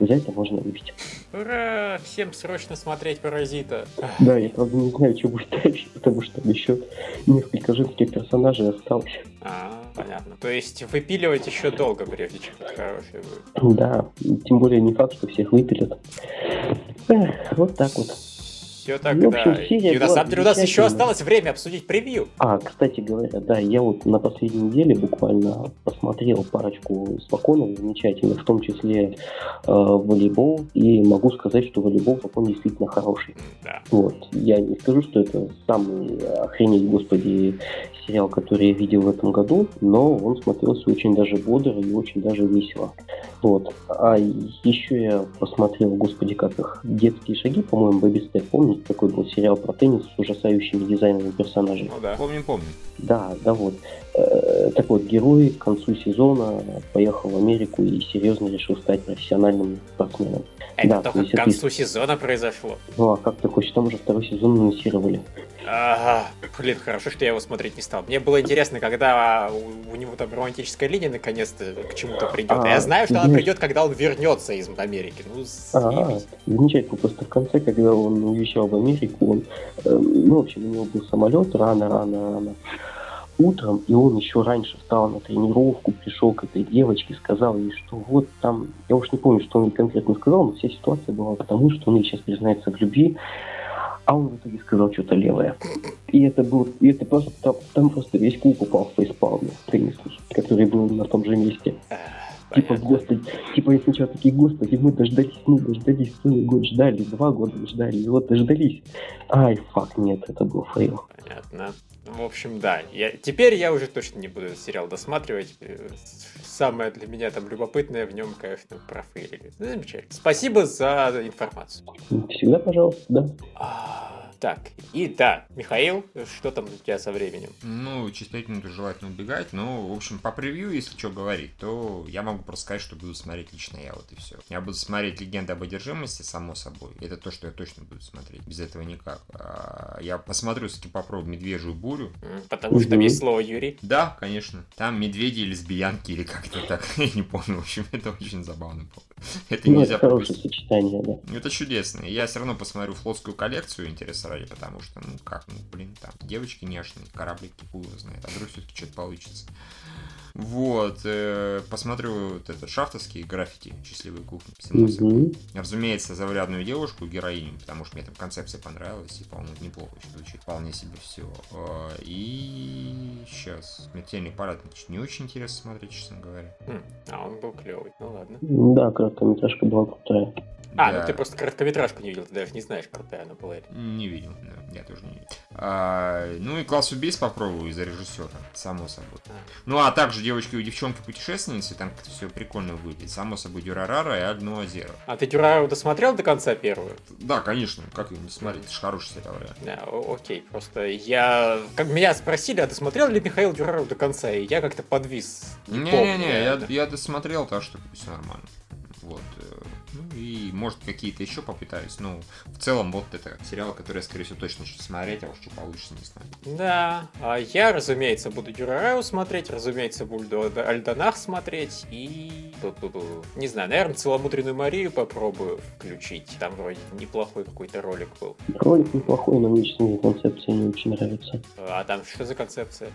За это можно выпить. Ура! Всем срочно смотреть «Паразита». Да, я правда не знаю, что будет дальше, потому что еще несколько женских персонажей осталось. А, понятно. То есть выпиливать еще долго, прежде чем это хорошее будет. Да, тем более не факт, что всех выпилят. Эх, вот так вот. Все тогда. В общем, серия И на самом деле у нас еще осталось время обсудить превью. А, кстати говоря, да, я вот на последней неделе буквально посмотрел парочку споконов замечательных, в том числе э, волейбол, и могу сказать, что волейбол закон действительно хороший. Да. Вот. Я не скажу, что это самый охренеть, господи, сериал, который я видел в этом году, но он смотрелся очень даже бодро и очень даже весело. Вот. А еще я посмотрел, господи, как их, «Детские шаги», по-моему, «Бэби Степ». Помните, такой был сериал про теннис с ужасающими дизайнами персонажей? Ну да. Помним, помним. Да, да вот. Э, Так вот, герой к концу сезона поехал в Америку и серьезно решил стать профессиональным спортсменом. Это Да, то только есть к это- концу сезона произошло. Ну а как такое, там уже второй сезон анонсировали. Ага, блин, хорошо, что я его смотреть не стал. Мне было интересно, когда у, у него там романтическая линия наконец-то к чему-то придет. А, А, я знаю, что она придет, когда он вернется из Америки. Ну, А, замечательно. Просто в конце, когда он уезжал в Америку, он, э, ну, в общем, у него был самолет рано-рано-рано утром, и он еще раньше встал на тренировку, пришел к этой девочке, сказал ей, что вот там, я уж не помню, что он конкретно сказал, но вся ситуация была потому, что он ей сейчас признается в любви, а он в итоге сказал что-то левое. И это был, и это просто, там, просто весь клуб упал в фейспалм теннисный, который был на том же месте. Типа, понятно. господи, типа, и сначала такие, господи, мы дождались, мы дождались, целый год ждали, два года ждали, и вот дождались. Ай, fuck, нет, это был fail. Понятно. В общем, да. Я... Теперь я уже точно не буду этот сериал досматривать. Э, Самое для меня там любопытное в нем, конечно, профейлили. Ну, замечательно. Спасибо за информацию. Всегда, пожалуйста, да. Так, и да, Михаил, что там у тебя со временем? Ну, через 5 минут желательно убегать. Ну, в общем, по превью, если что говорить, то я могу просто сказать, что буду смотреть лично я, вот и все. Я буду смотреть «Легенда об одержимости», само собой. Это то, что я точно буду смотреть. Без этого никак. А, Я посмотрю, все-таки попробую «Медвежью бурю». Потому что там есть слово Юрий. Да, конечно. Там медведи и лесбиянки или как-то так. Я не помню. В общем, это очень забавно. Это Ну, нельзя это пропустить. сочетание, да. Ну, Это чудесно. Я все равно посмотрю флотскую коллекцию, интереса ради, потому что, ну как, ну блин, там девочки нежные, кораблики, хуй его знает, а вдруг все-таки что-то получится. Вот, э, посмотрю вот этот шафтовский граффити «Счастливой кухни». Мгм. Разумеется, заурядную девушку, героиню, потому что мне там концепция понравилась, и, по-моему, неплохо звучит, вполне себе все. И сейчас «Смертельный парад» значит, не очень интересно смотреть, честно говоря. М, А он был клевый. Ну ладно. Да, короткометражка была крутая. А, Да. ну ты просто короткометражку не видел, ты даже не знаешь, крутая она была. Не видел, да, я тоже не видел. А, ну и класс убийств попробую из-за режиссера, само собой. А. Ну а также девочки и девчонки путешественницы, там как-то все прикольно выглядит. Само собой Дюрарара и Ально Озеро. А ты Дюрару досмотрел до конца первую? Да, конечно, как его не смотреть, это же хороший сериал. Да, о- окей, просто я... Как меня спросили, а досмотрел ли Михаил Дюрару до конца, и я как-то подвис. Не-не-не, я, я досмотрел, так что все нормально. Вот. Ну и может какие-то еще попытаюсь. Ну, в целом, вот это сериал, который я, скорее всего, точно начну смотреть, а уж что получится, не знаю. Да, а я, разумеется, буду Дюрарау смотреть, разумеется, буду Альдонах смотреть и... Не знаю, наверное, Целомудренную Марию попробую включить. Там вроде неплохой какой-то ролик был. Ролик неплохой, но мне, честно говоря, концепция не очень нравится. А там что за концепция?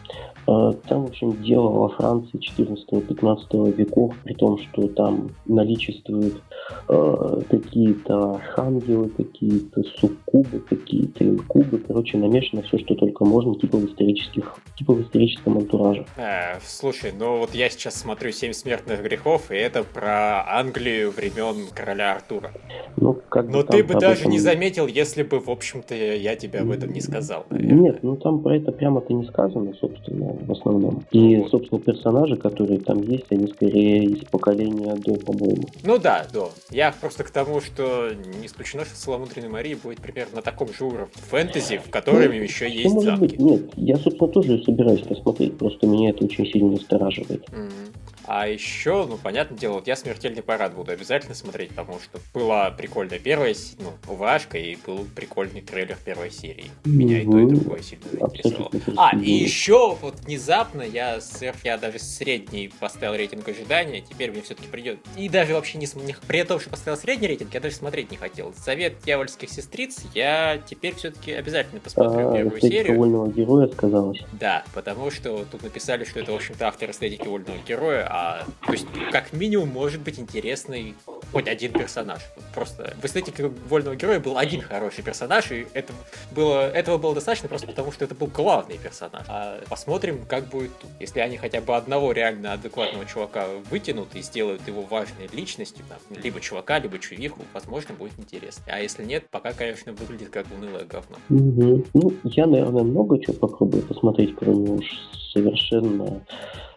А, Там, в общем, дело во Франции 14-15 веков, при том, что там наличествует э, какие-то архангелы, какие-то суккубы, какие-то инкубы. Короче, намешано все, что только можно, типа в, исторических, типа в историческом антураже. А, слушай, ну вот я сейчас смотрю «Семь смертных грехов», и это про Англию времен короля Артура. Ну, как Но ты бы даже этом... не заметил, если бы, в общем-то, я тебе об этом не сказал. Наверное. Нет, ну там про это прямо-то не сказано, собственно, в основном. И, вот. собственно, персонажи, которые там есть, они скорее из поколения до, по-моему. Ну да, до. Я просто к тому, что не исключено, что Соломудренной Марии будет примерно на таком же уровне фэнтези, в котором ну, еще есть может замки. Быть, нет, я, собственно, тоже собираюсь посмотреть, просто меня это очень сильно настораживает. Mm-hmm. А еще, ну, понятное дело, вот я «Смертельный парад» буду обязательно смотреть, потому что была прикольная первая, ну, УВАшка, и был прикольный трейлер первой серии. Меня и то, и другое сильно заинтересовало. А, и еще вот внезапно я сверх, я даже средний поставил рейтинг ожидания, теперь мне все-таки придет. И даже вообще не, не при том, что поставил средний рейтинг, я даже смотреть не хотел. Совет дьявольских сестриц я теперь все-таки обязательно посмотрю а, первую серию. вольного героя сказалось. Да, потому что тут написали, что это, в общем-то, автор эстетики вольного героя, а а, то есть, как минимум, может быть интересный хоть один персонаж. Просто в эстетике вольного героя был один хороший персонаж, и это было, этого было достаточно просто потому, что это был главный персонаж. А посмотрим, как будет тут. Если они хотя бы одного реально адекватного чувака вытянут и сделают его важной личностью, там, либо чувака, либо чувиху, возможно, будет интересно. А если нет, пока, конечно, выглядит как унылое говно. Угу. Ну, я, наверное, много чего попробую посмотреть, кроме уж совершенно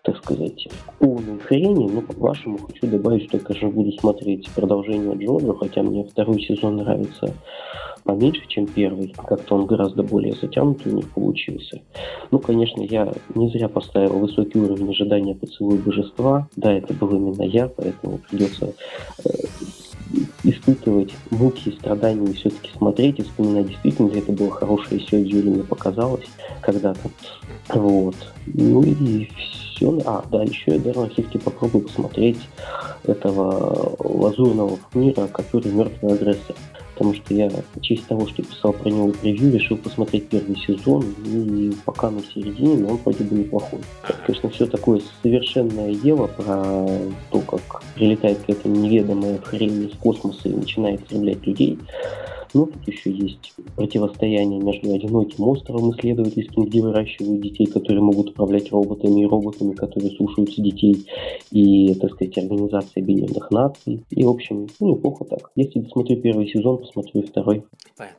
так сказать, полной хрени, но по-вашему хочу добавить, что я, конечно, буду смотреть продолжение Джоджо, хотя мне второй сезон нравится поменьше, чем первый. Как-то он гораздо более затянутый у них получился. Ну, конечно, я не зря поставил высокий уровень ожидания поцелуя божества. Да, это был именно я, поэтому придется э, испытывать муки и страдания и все-таки смотреть и вспоминать, действительно это было хорошее все, Юли мне показалось когда-то. Вот. Ну и все. А, да, еще я, наверное, все-таки попробую посмотреть этого лазурного мира, который мертвый агрессор потому что я в честь того, что писал про него превью, решил посмотреть первый сезон, и пока на середине, но он вроде бы неплохой. Конечно, все такое совершенное дело про то, как прилетает какая-то неведомая хрень из космоса и начинает стрелять людей. Но тут еще есть противостояние между одиноким островом исследовательским, где выращивают детей, которые могут управлять роботами, и роботами, которые слушаются детей, и, так сказать, Организация Объединенных Наций. И, в общем, ну, неплохо так. Если досмотрю первый сезон, посмотрю второй.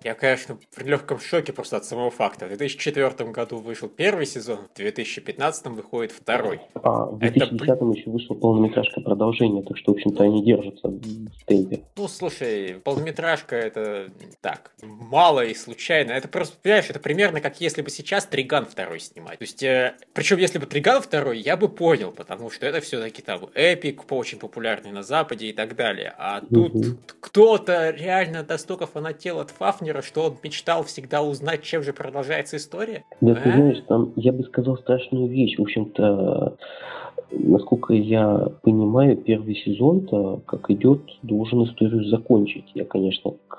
Я, конечно, в легком шоке просто от самого факта. В 2004 году вышел первый сезон, в 2015 выходит второй. А в 2010 Это... еще вышла полнометражка продолжение, так что, в общем-то, они держатся в темпе. Ну, слушай, полнометражка это так, мало и случайно. Это просто, понимаешь, это примерно как если бы сейчас Триган второй снимать. То есть, э, причем если бы Триган второй, я бы понял, потому что это все-таки там эпик, очень популярный на Западе и так далее. А тут угу. кто-то реально настолько фанател от Фафнера, что он мечтал всегда узнать, чем же продолжается история. Да, а? ты знаешь, там, я бы сказал страшную вещь. В общем-то, насколько я понимаю, первый сезон-то, как идет, должен историю закончить. Я, конечно, к,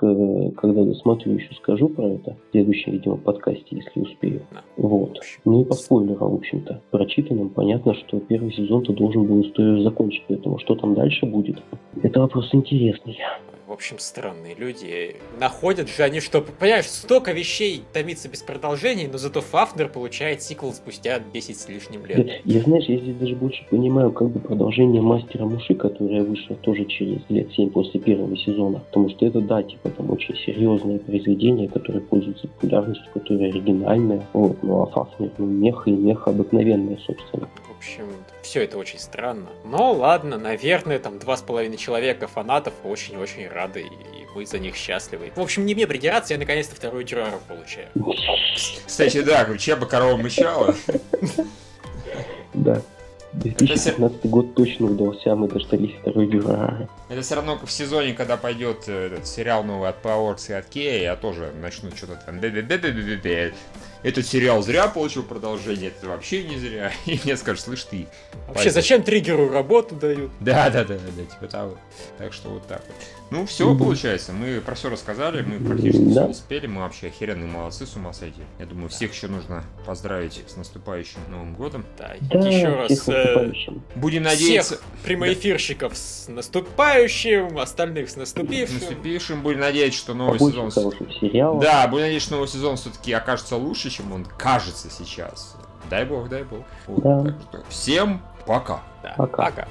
когда досмотрю, еще скажу про это в следующем, видимо, подкасте, если успею. Вот. Ну и по спойлерам, в общем-то. Прочитанным понятно, что первый сезон-то должен был историю закончить, поэтому что там дальше будет, это вопрос интересный в общем, странные люди. Находят же они, что, понимаешь, столько вещей томится без продолжений, но зато Фафнер получает сиквел спустя 10 с лишним лет. Я, знаешь, я здесь даже больше понимаю, как бы продолжение Мастера Муши, которое вышло тоже через лет 7 после первого сезона, потому что это, да, типа, там очень серьезное произведение, которое пользуется популярностью, которое оригинальное, вот, ну а Фафнер, ну, меха и меха обыкновенная, собственно. В общем, все это очень странно. Но ладно, наверное, там два с половиной человека фанатов очень-очень рады, и мы за них счастливы. В общем, не мне придираться, я наконец-то вторую Дюрару получаю. Кстати, да, бы корова мычала. Да. 2015 год точно удался, мы дождались второй Дюрара. Это все равно в сезоне, когда пойдет э, этот сериал новый от Powers и от Кея, я тоже начну что-то там этот сериал зря получил продолжение, это вообще не зря. И мне скажут, слышь ты. Вообще, зачем триггеру работу дают? Да, да, да, да, типа того. Так что вот так вот. Ну, все получается. Мы про все рассказали, мы практически все успели. Мы вообще охеренные молодцы, с ума сойти. Я думаю, всех еще нужно поздравить с наступающим Новым годом. Да, еще раз. Э, будем надеяться. Всех прямоэфирщиков с наступающим, остальных с наступившим. Наступившим. Будем надеяться, что новый сезон... Да, будем надеяться, что новый сезон все-таки окажется лучше, чем он кажется сейчас. Дай бог, дай бог. Вот, да. Всем пока. Да, пока. пока.